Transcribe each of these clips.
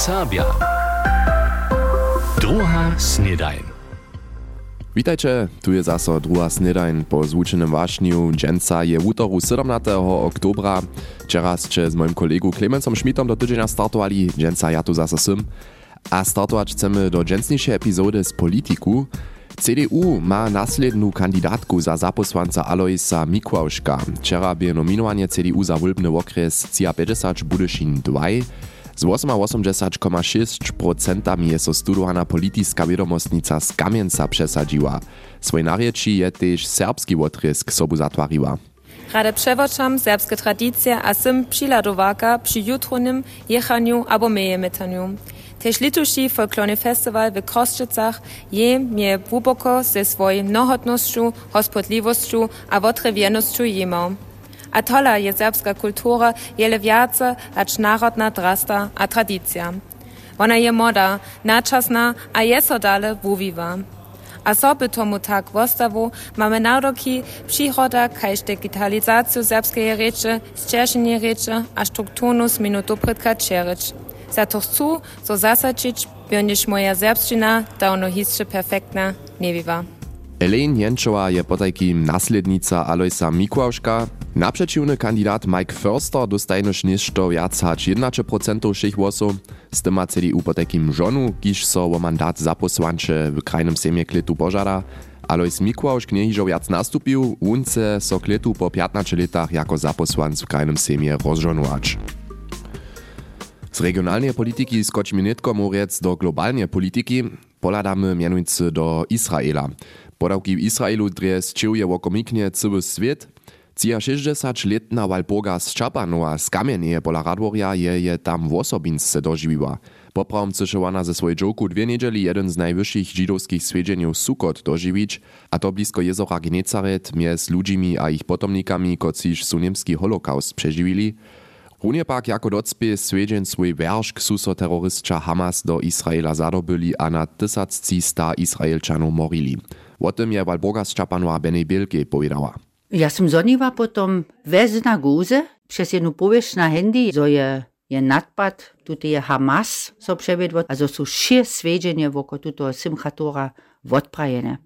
Serbia. Druga snedajn. Witajcie, tu je zaso druga snedajn po zvučenem vášniu. Dženca je v útoru 17. oktobra. Včera ste s mojim kolegu Klemencom do tydzienia startovali. Dženca, ja tu. A startować chcemy do dżęsniejszej epizody z politiku. CDU ma naslednú kandidatku za zaposłanca Aloisa Mikłauszka. Wczera by nominowanie CDU za wólbny okres CIA 50 Budyszin 2. Z 88,6% je so studowana polityska wiadomostnica z Kamienca przesadziła. Swoj narieči je też serbski otrysk sobu zatwariła. Rade przewoczam serbskie tradycje a sym přiladowaka przy jutronym jechaniu albo mejemetaniu. Tež lituši folklorny festival w Kroščicach je mnie głęboko ze swojej mnohotnością, hospodliwością a wotrewiernością jemał. A tola je kultura jele wiace acz narodna drasta a tradycja. Ona je moda, naczasna, a je so dale wuwiwa. A soby tomu tak wostawu mamy naroki przychoda kajż digitalizację serbskiej rzeczy, ścieżenie rzeczy a strukturnus minutu predkaczerycz. Za to chcú so zasačiť, biondiš moja serbština dawno hisče perfektna neviva. Elaine Jenčova je potajkim naslednica Aloisa Mikłauszka. Naprzeciwny kandidat Mike Förster dostajnoś nieszto wiac hać 11% všich głosów. Z tym ma CDU potajkim żonu, kiż so o mandat zaposłancze w krajnym sejmie kletu pożada. Alois Mikłauszk nie hižo wiac nastupił, unce so kletu po 15 latach jako zaposłanc w krajnym sejmie rozżonować. Z regionalnej polityki skočimy netko moriec do globalnej polityki, poladamy mianujcy do Izraela. Podawki w Izraelu dres čiuje wokomiknie cyły swiet. Cija 60-letna Walboga z Čapanowa z Kamienieje pola Radworja je je tam w osobince dożywiła. Poprawom cyszowała ze swojej dżoku dwie niedzieli jeden z najwyższych żydowskich swiedzieniów Sukot dożywić, a to blisko jezora Genezaret między ludźmi a ich potomnikami, kociż su niemski holokaust przeżywili. Runie pak jako docpie svedźen swój weršk su so teroristča Hamas do Izraela zadobyli a na tysacci sta Izraelčanów morili. O tym je Walboga Szczapanowa Benej Bielki powiedała. Ja sam zoniwa potom vezna guze, przez jedną powieść na handy, co je, je nadpad, tutaj je Hamas, so przewiedło, a so są šir sveđenje woko tuto Simchatora odprajene.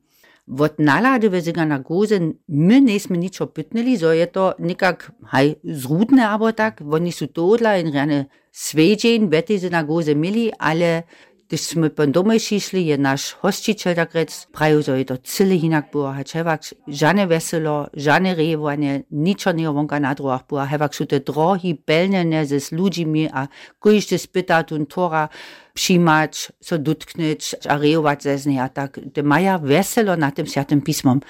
Od nalade vezega na guze, my nismo nič opitnili, so je to nekak, haj, zrudne abo tak, oni su to odla in rane sveđen, vete se na guze mili, ale Jsme po domej šišli, je náš hostičel tak rec, prajú, že je to celé inak było, a čevak žane veselo, žane rejovanie, ničo nie vonka na druhách było, hevak. Sú te drohy belnene ze s ľuďmi a kojiš te spýta tun tora, přijímač, co dotkneš a reovat se z něj a tak. To mají veselo nad tím svatým písmom.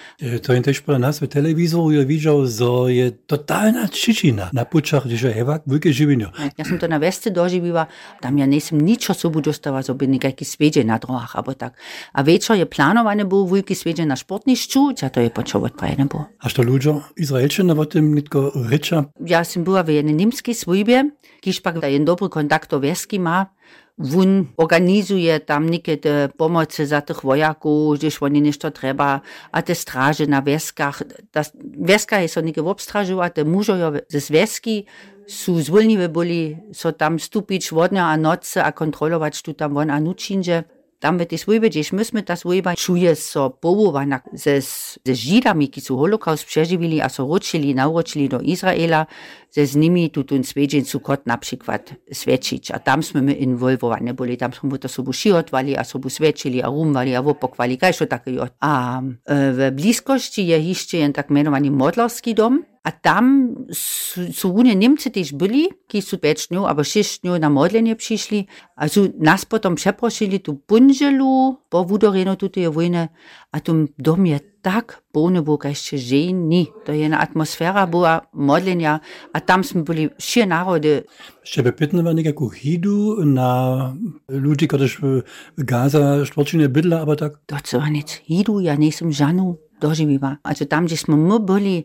To je tež pro nás v televizoru je viděl, že je totálna čičina na počách, když je hevak velké živinu. Já jsem to na veste doživila, tam já nejsem nič osobu dostala, že by nějaký svědě na drohách, abo tak. A večer je plánované byl velký svědě na športnišču, a to je počovat praje nebo. A što ľudia, Izraelčina o tom nitko reča? Já jsem byla v jednom nímském svojbě, když pak jen dobrý kontakt o vesky má, Vun organizuje tam neke pomoce za teh vojakov, že oni nešto treba, a te straže na veskah. Ta veska so neke v obstražu, a te mužojo ze zveski, su zvulnive boli, so tam stupič vodnja a noce, a kontrolovať tu tam von a nučinže. Tam v tej svojbe, tiež my sme ta svojba, čuje so povovaná ze, ze židami, ki sú holokaust preživili a so ročili, nauročili do Izraela, ze z nimi tutun svedžen Sukot na przykład svečić. A tam smo my involvovane boli, tam smo to sobu šijotvali, a sobu svečili, a rumvali, a vopokvali, kaj šo tako A w bliskości je jeszcze jeden tak menowany modlarski dom, a tam su, su runie Niemcy też byli, ki su peć dniu, albo šest dniu na modlenie przyszli, a su nas potom przeprosili tu bunželu, po wudoreno tutej wojny, a tu dom je tak polny był jeszcze żeni. To jedna atmosfera była modlenia, a tam jsme byli wsie narody. Żeby pytnęła nikaku hidu na którzy w Gaza sztworczynie bydla, aber tak? To co nic hidu, ja nie jestem żanu dożywiła. Also tam, gdzie jsme my byli,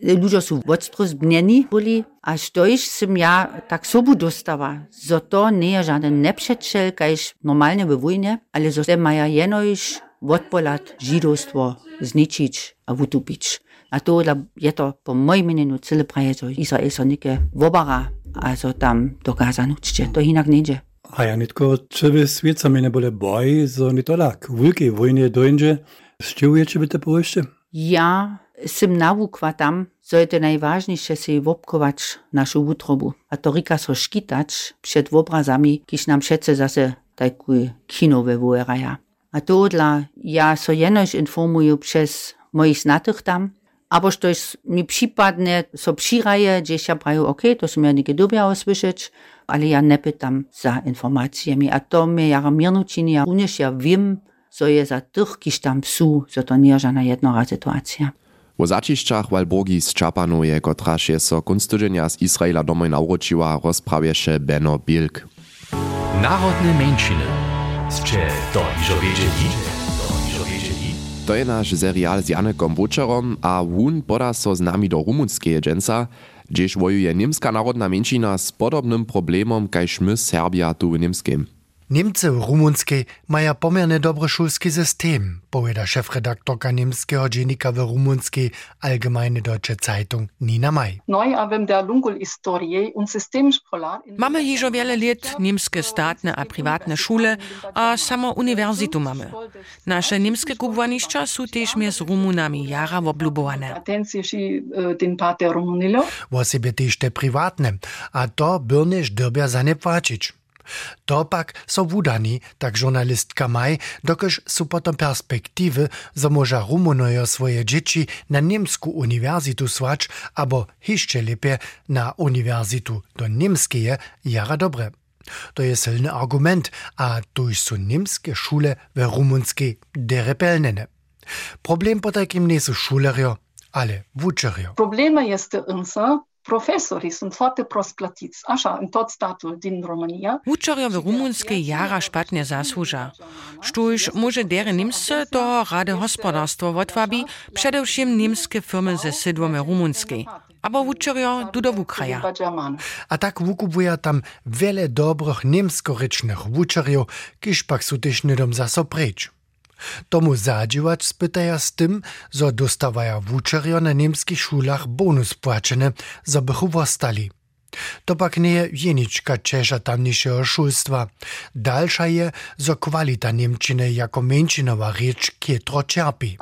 ludzie są odstrozbnieni byli, a stoisz sem ja tak sobu dostała. Zo to nie jest żaden neprzeczel, kajż normalnie we wojnie, ale zo te maja jenoś odpeljati židovstvo, zničiti, utopiti. A to je to, po mojem mnenju, celo prej, to Izrael so neke vobara, a so tam dokazano, če to inak neđe. A ja nitko, če bi svecami ne bile boji, so ni to lak. Velike vojne dojnže, ščevuje, če bi te povešče? Ja, sem navukva tam, so je to najvažnejše si vopkovač našu utrobu. A to rika so škitač pred obrazami, kiš nam šece zase takoj kinove vojeraja. A to dla ja so jenoś informuję przez moich znatych tam, aber štož mi przypadne so přiraje, gdzieś ja prajú, ok, to som ja nike dobia osłyšeć, ale ja ne pytam za informacjami. A to mnie jara mirnučini, ja również ja wiem, co je za tych, kiż tam sú, so to nie żadna jednora sytuacja. Wo začišćach Walburgi z Čapanuje, kotraž je so kunstudženja z Izraela domoj nauročiła, rozprawieše Benno Bilk. Narodne mężczyny. Zcze to iżo wiedzieli? To je nasz serial z Janekom Wučerom a wun poda so z nami do rumunskeje dženca, gdzież wojuje niemska narodna mężczyzna z podobnym problemom, kajż my Serbia tu w niemskim. Niemcy w Rumunskiej mają pomiernie dobry szulski system, powiada szefredaktorka niemskiego dziennika w rumunskiej Allgemeine Deutsche Zeitung Nina May. Mamy hižo wiele lat niemskie statne a prywatne szule, a samo uniwersytu mamy. Nasze niemskie kubłaniszcza są też mjez Rumunami jara românilor. Wosebie też te prywatne, a to byrniš dyrbia za To pak so wudani, tak žurnalistka Maj, dokež su potom perspektywy, zo może Rumunojo swoje dzieci na niemsku uniwersytu słać, abo jeszcze lepiej na uniwersytu do niemskie jara dobre. To je silny argument, a tuż su niemskie szule w rumunskiej derepelnene. Problem po takim nie są szulerio, ale wučerio. Problema este însă profesorii sunt foarte prost plătiți, așa, în tot statul din România. Učorjovi rumunskej jara špatne zasluža. Štuž môže dere Nimse do rade hospodárstvo odvabi, především nimske firmy ze sidvome rumunskej. Abo učorjo du do Ukraja. A tak vukubuja tam vele dobroch nimskoričných učorjov, kiž pak sú tež nedom zaso preč. Tomu zadziwać spytaja z tym, że dostawaja wuczerio na niemskich szulach bonus płacene, za bychu stali. To pak nie je jenička češa tamnejšieho šulstva. Dalša je, zo kvalita Nemčine jako menšinova reč, ki to čerpi.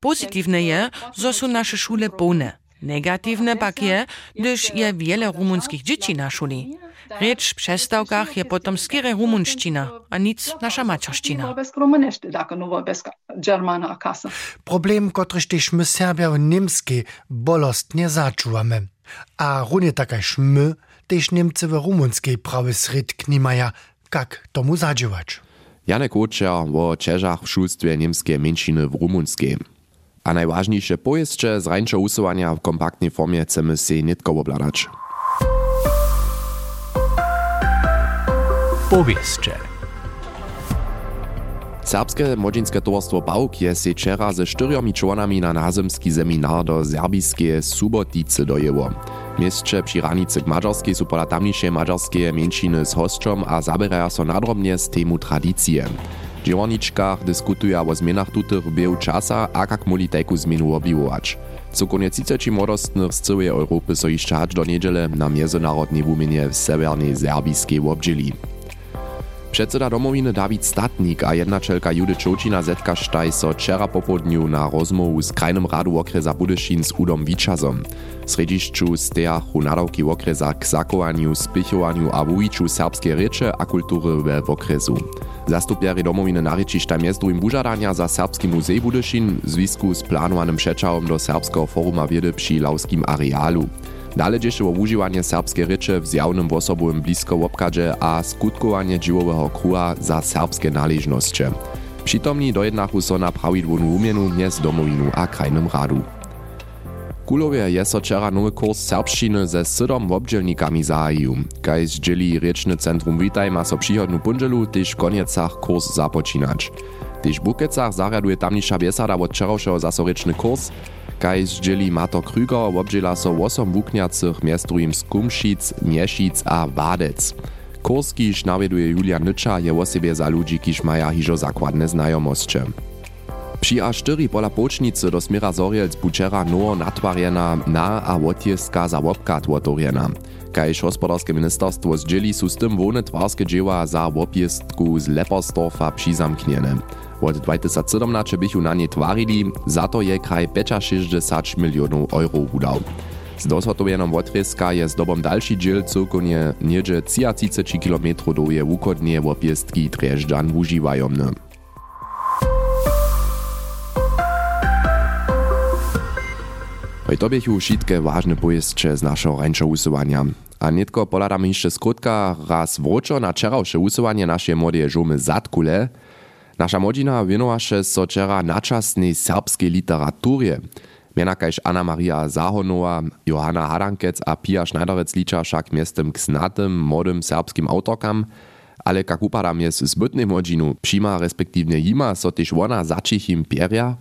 Pozitivne je, zo so naše šule polne. Negatywne pak je, gdyż je wiele rumunskich dzieci na szuli. Rzecz w przestawkach je potom skiery rumunszczyna, a nic nasza macierszczyna. Problem, kotryż też my Serbia w niemskiej bolostnie zaczuwamy. A runie takaż my, też Niemcy w rumunskiej prawy sred knimaja, jak tomu zadziałać. Janek Wučer o Čežach w szulstwie niemskie mężczyzny w rumunskim. A najważniejsze pojeszcze z rańczo usuwania w kompaktnej formie chcemy się nitko obladać. Powieszcze. Serbskie młodzieńskie towarstwo Bałk je się wczera ze czteriomi członami na nazemski seminar do serbijskie Subotice dojęło. Mieście przy ranicy k Mađarskiej su pola tamniejszej mađarskie z hosťom a zaberaja so nadrobnie z temu tradicije. W dziełoniczkach dyskutuja o zmianach tutych w czasa, a jak mogli taką zmianu obiwować. Co koniec 30 młodostnych z całej Europy so jeszcze do niedziele na międzynarodnej wumienie w severnej serbijskiej obdzieli. Předseda domowiny David Statnik a jednačelka Judy Čočina zetka štaj so včera popodniu na rozmovu z krajnym radu okresa Budyšin z Udom. W središću stejachu nadawki okresa k zakowaniu, spichowaniu a wujiču serbskie rieče a kultury we okresu. Zastupjari domowiny narěčišta mjez drugim bužadania za Serbski muzej Budyšin w związku z planowanym przeczałom do Serbskiego Foruma Wiedy przy Lauskim arealu. Dzieje o używanie serbskiej rycze w zjawnym osobowym blisko łopkadze a skutkowanie dziłowego kruha za serbskie należności. Przytomni dojednachu so na prawidłową umienu mjez domowinu a krajnym radu. Kulowie je so wczera nowy kurs serbszczyny ze sydom obdzielnikami zahajił. Kaj zdzieli Rieczny Centrum Witaj ma so tyż w koniecach kurs zapoczynać. Tyż w Bukecach zariaduje tamniejsza biesada od wczorajszego zasoryczny kurs, kaj zdzieli Mato Krüger obdziela so 8 wukniacych miast drugim z Kumšic, Mjeszic a Wadec. Kurs, kiż nawieduje Julia Nycza, je o sobie za ludzi, kiż maja hižo zakładne znajomosće. Při a 4 pola pocznicy do smiera Zorielc bučera nowo natwarjena na a wotjeska za wopkat wotorjena. Kajž hospodarske ministerstwo zdzieli su z tym wone twarske dzieła za wopjestku z Lepersdorfa přizamkniene. Od 2017 bychu na nie twarili, za to je kraj 65 milionów euro udał. Z doshotowenom wotreska je zdobom další dziel celkonie niedzie 33 km doje wukodnie wopjestki Drežďan wuživajomne. Hoj to biechu všetké vážne pojezče z našho rańszego usuwania. A netko poladamy jeszcze skrótka raz wróczo na wczorajsze usuwanie naszej młodej żumy Zatkule. Nasza młodzina wienowaše so wczera naczasnej serbskiej literaturie. Miana kaž Anna Maria Zahonowa, Johanna Hadankec a Pia Schneiderec liča však miestem k młodym serbskim autorkam, ale jak upadam jest zbytnej młodzinu, przyma respektywnie jima so też ona začichim pieria,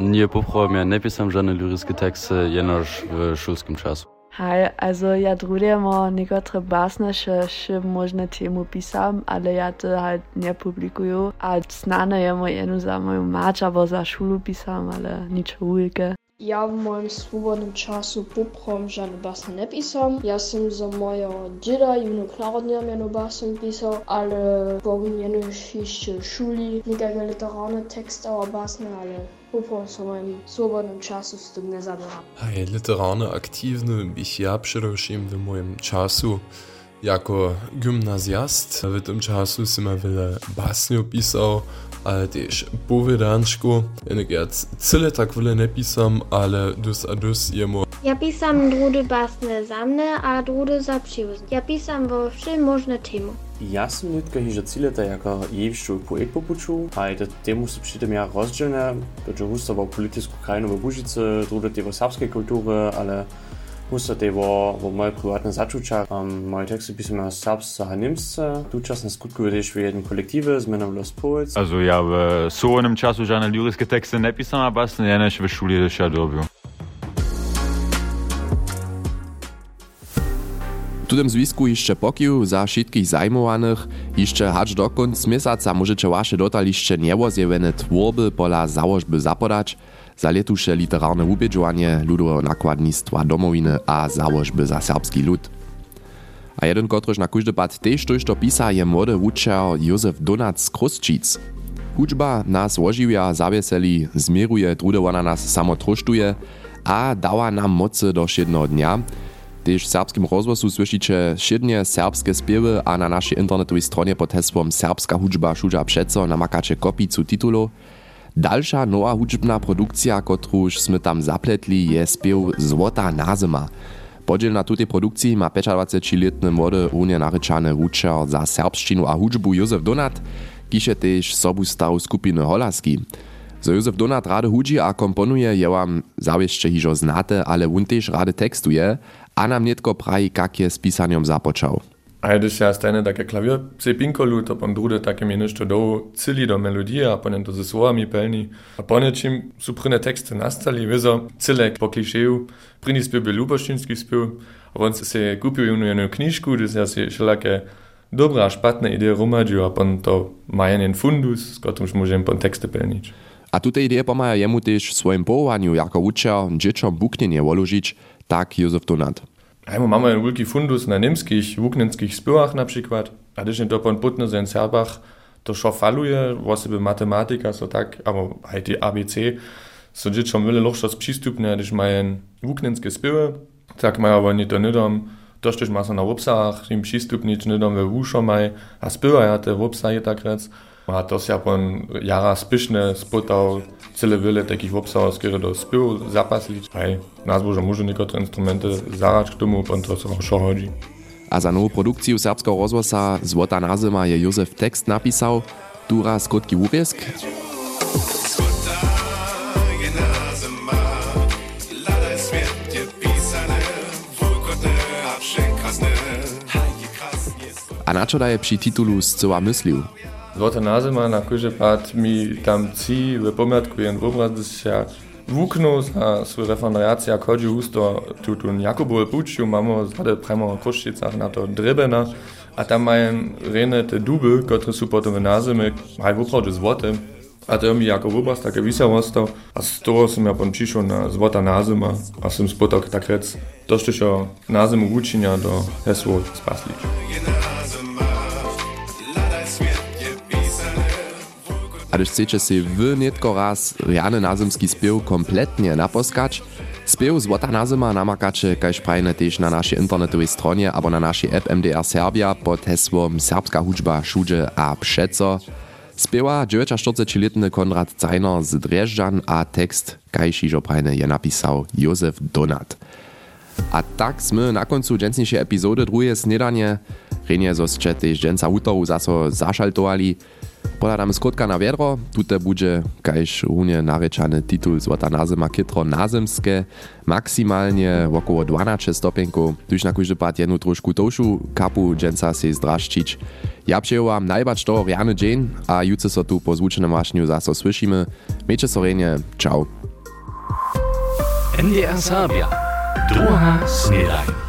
Nie poprawia, nie pisam żadne lyryczne teksty, jenoż w szulskim czasu. Hej, also ja drudemo niektóre basne, że się można temu pisam, ale ja to halt nie publikuję. A znane je moje jenu za moją mać, albo za szulu pisam, ale niczego wielkie. Ja moim swobodnym czasu poprom żadne basne nie pisam. Ja sam za mojego dziada i wnu Klarodnia miano basem pisał, ale miano jeszcze szuli, niektóre literarne teksty o basne, ale poprom za moim swobodnym czasu z tym nie zabieram. Hej, literarne aktywny bych ja przedewším w moim czasu jako gimnazjast v tym czasu jsem wiele basniu pisał, ale też powiedanczku. Jednak ja cyle tak wiele nie ale dus a dus jemu. Ja pisam drudy basne zamne, a drudy za przyjuzne. Ja pisam vo vše možné tému. Ja som nutko hižo cíle to ako jevšťu poet popuču, a to tému sú pritom ja rozdielne, pretože hustavo politickú krajinu v Bužice, drudo tebo serbskej kultúry, ale husto te vo, vo moje privatne začuća. Um, moje teksty pisam ja srpsce a nimsce, tučasne skutkuju też w jednym kolektywie z menom Los Poets. Also ja w svobodnom času žádne lyrické texty nepisam, a basne ja než v šuli ještě dobiu. W tym związku jeszcze pokił za wszystkich zajmowanych, jeszcze hacz do końca miesiąca możecie wasze dotaliście niewozjewione tworby pola założby zapodać, za letusze literarne ubiedziwanie ludowego nakładnictwa domowiny a założby za serbski lud. A jeden kotryż na każdy pad też to pisa je młody wuczar Józef Donac z. Hudźba nas ożywia, zawieseli, zmieruje, trudowana nas samo trosztuje, a dała nam mocy do jednego dnia, Też w serbskim rozgłosu słyszycie siednie serbskie spiewy, a na naszej internetowej stronie pod hasłem Serbska hudźba szudża przeco namakacie kopicu tytulu. Dalsza nowa hudźbna produkcja, kotruż sme tam zapletli, je spiew Złota nazima. Podziel na tutej produkcji ma 25-letny młody unie naryczany wučer za serbszczynu a hudźbu Józef Donat, kisze też sobu starą skupiny Holaski. Zo Józef Donat rady hudzi a komponuje je wam zawieście hižo znate, ale on też rady tekstuje, a nam netko praji, kak je s pisanjom započal. A když ja stajne také klavier pse pinkolu, to pon drude také mi nešto do cili do melodije, a ponem to ze słowami pelni. A ponečim su prine teksty nastali, vizo cilek po klišeju, prini spiew by luboštinski spiew, a on se kupił jednu jednu knižku, gdzie ja si všelaké dobre a špatné ideje romadžiu, a pon to ma jeden fundus, s ktorým môžem pon teksty pelniť. A tute ideje pomaja jemu też w swoim powołaniu jako uczer dzieciom buknienie wolożyć, tak Józef Donat. Ajmo mamy wielki fundus na niemskich, wuknenskich spyłach na przykład, a když je to pon putne za Serbach, to šo faluje, osoby matematika, so tak, albo die ABC, so dzieciom wiele lochšo przystupne, když mają wuknenskie spyły, tak mają oni to nidom, to też ma na wopsach, im przystupnić nidom we wuszo maj, a spyła ja te wopsaje tak rec, a to się pon jara spišne spotał cele wiele takich wopsahov, skoro do spywu zapaslić. Hej, nas może może niektóre instrumenty zarać k tomu, pon to so šo hodzi. A za nową produkcję serbskiego rozwosa Złota nazima je Józef tekst napisał, Tura skutki uriesk, a na čo daje przy titulu zcela myslił. Złota nazima na kóže pad mi tam ci w pomiatku jen obraz się wuknął za swój referendariacja, jak chodzi usto tu tu Jakubowe puciu, mamo zade premo w Kruszczycach na to drebena, a tam mają rene te duby, które są potem w nazimy, mają woprawdzie złote, A to mi jako vůbec také vysel a z toho som ja pon přišel na złota nazima a som spotok tak rec to, što nazimu učinja do hesło spaslić. Když chcecie si wy netko raz riany nazymski spiew kompletnie naposkać, spiew Złota nazima namakacie kaž prajne tež na naszej internetowej stronie abo na naszej app MDR Serbia pod hesłom Serbska hudźba všude a przeco. Spiewa 49-letny Konrad Zeiner z Dreżdżan a tekst kaž ižo prajne je napisał Józef Donat. A tak sme na koncu dženstnejšej epizody druhé snedanie. Renie zo ste tež dženca útoru zaso zašaltovali. Podadamy skrótka na wiadro, tute bude, kajž runie narečany titul Złota nazima kitro nazemskie, maksymalnie około 12 stopienków, tuż na kujże pat jednu troszku tošu kapu dženca se zdraščić. Ja přeju najbać to riany dzień, a jutro so tu po zvučenom vašniu zaso slyšíme. Miejcie so renie, čau. NDR Serbia. Druga snedajn.